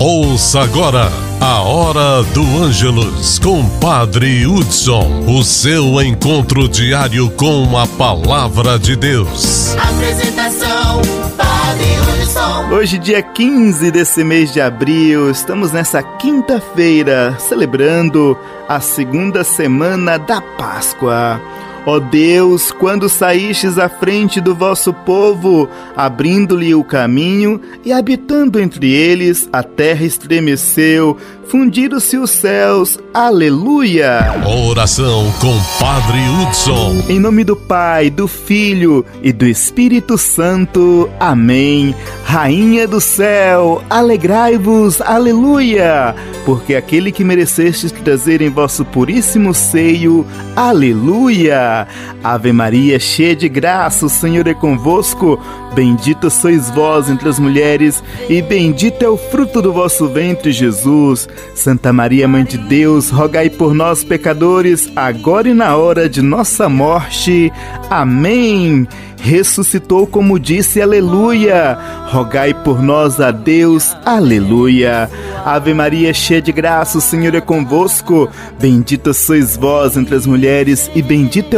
Ouça agora a Hora do Ângelus com Padre Hudson, o seu encontro diário com a Palavra de Deus. Apresentação, Padre Hudson. Hoje, dia 15 desse mês de abril, estamos nessa quinta-feira, celebrando a segunda semana da Páscoa. Ó Deus, quando saístes à frente do vosso povo, abrindo-lhe o caminho e habitando entre eles, a terra estremeceu, fundiram-se os céus. Aleluia! Oração com Padre Hudson. Em nome do Pai, do Filho e do Espírito Santo. Amém. Rainha do céu, alegrai-vos, aleluia! Porque aquele que merecestes trazer em vosso puríssimo seio, aleluia! Ave Maria, cheia de graça, o Senhor é convosco. Bendita sois vós entre as mulheres, e bendito é o fruto do vosso ventre, Jesus. Santa Maria, Mãe de Deus, rogai por nós, pecadores, agora e na hora de nossa morte. Amém ressuscitou como disse, aleluia. Rogai por nós a Deus, aleluia. Ave Maria, cheia de graça, o Senhor é convosco. Bendita sois vós entre as mulheres, e bendito é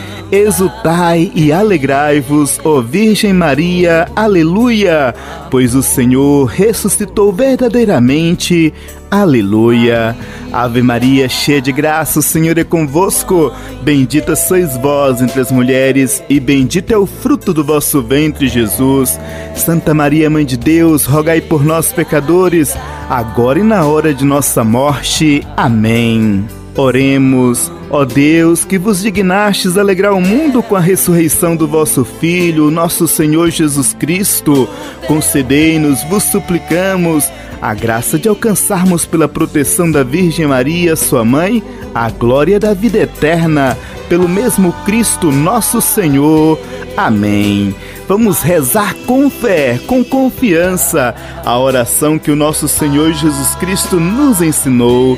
Exultai e alegrai-vos, ó Virgem Maria, aleluia, pois o Senhor ressuscitou verdadeiramente, aleluia. Ave Maria, cheia de graça, o Senhor é convosco, bendita sois vós entre as mulheres, e bendito é o fruto do vosso ventre, Jesus. Santa Maria, Mãe de Deus, rogai por nós, pecadores, agora e na hora de nossa morte. Amém. Oremos, ó Deus, que vos dignastes alegrar o mundo com a ressurreição do vosso Filho, nosso Senhor Jesus Cristo, concedei-nos, vos suplicamos, a graça de alcançarmos pela proteção da Virgem Maria, sua mãe, a glória da vida eterna, pelo mesmo Cristo nosso Senhor. Amém. Vamos rezar com fé, com confiança, a oração que o nosso Senhor Jesus Cristo nos ensinou.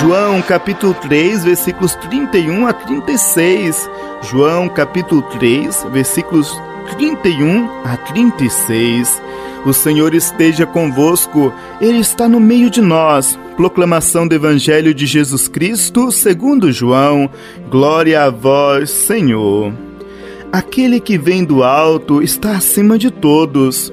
João capítulo 3, versículos 31 a 36. João capítulo 3, versículos 31 a 36. O Senhor esteja convosco, Ele está no meio de nós. Proclamação do Evangelho de Jesus Cristo, segundo João. Glória a vós, Senhor. Aquele que vem do alto está acima de todos.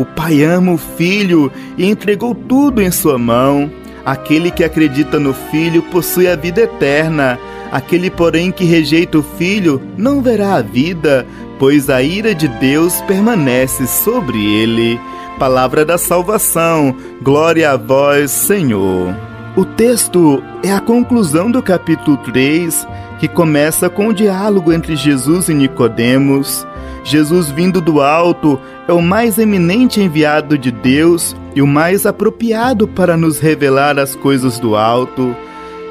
O Pai ama o Filho e entregou tudo em sua mão. Aquele que acredita no Filho possui a vida eterna. Aquele, porém, que rejeita o Filho não verá a vida, pois a ira de Deus permanece sobre ele. Palavra da salvação. Glória a vós, Senhor. O texto é a conclusão do capítulo 3, que começa com o diálogo entre Jesus e Nicodemos. Jesus vindo do alto é o mais eminente enviado de Deus e o mais apropriado para nos revelar as coisas do alto.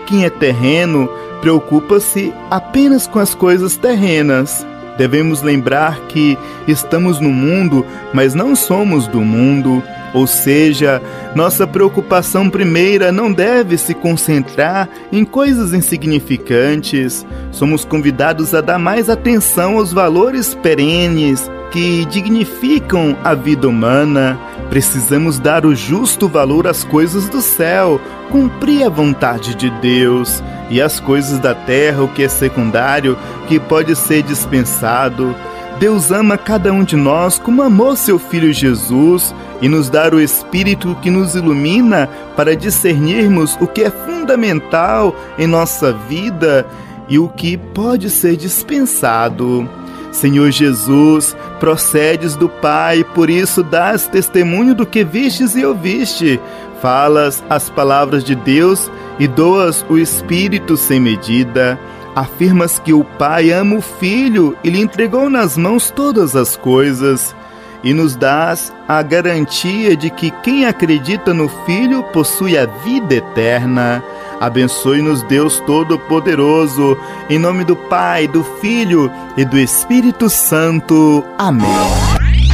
Quem é terreno preocupa-se apenas com as coisas terrenas. Devemos lembrar que estamos no mundo, mas não somos do mundo. Ou seja, nossa preocupação primeira não deve se concentrar em coisas insignificantes. Somos convidados a dar mais atenção aos valores perenes que dignificam a vida humana. Precisamos dar o justo valor às coisas do céu, cumprir a vontade de Deus e as coisas da terra, o que é secundário, que pode ser dispensado. Deus ama cada um de nós como amou seu Filho Jesus e nos dar o Espírito que nos ilumina para discernirmos o que é fundamental em nossa vida e o que pode ser dispensado. Senhor Jesus, procedes do Pai, por isso dás testemunho do que vistes e ouviste. Falas as palavras de Deus e doas o Espírito sem medida. Afirmas que o Pai ama o Filho e lhe entregou nas mãos todas as coisas. E nos dás a garantia de que quem acredita no Filho possui a vida eterna. Abençoe-nos, Deus Todo-Poderoso, em nome do Pai, do Filho e do Espírito Santo. Amém.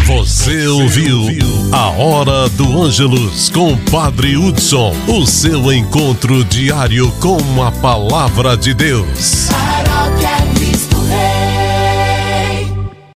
Você ouviu a Hora do Ângelus com Padre Hudson, o seu encontro diário com a palavra de Deus. Paróquia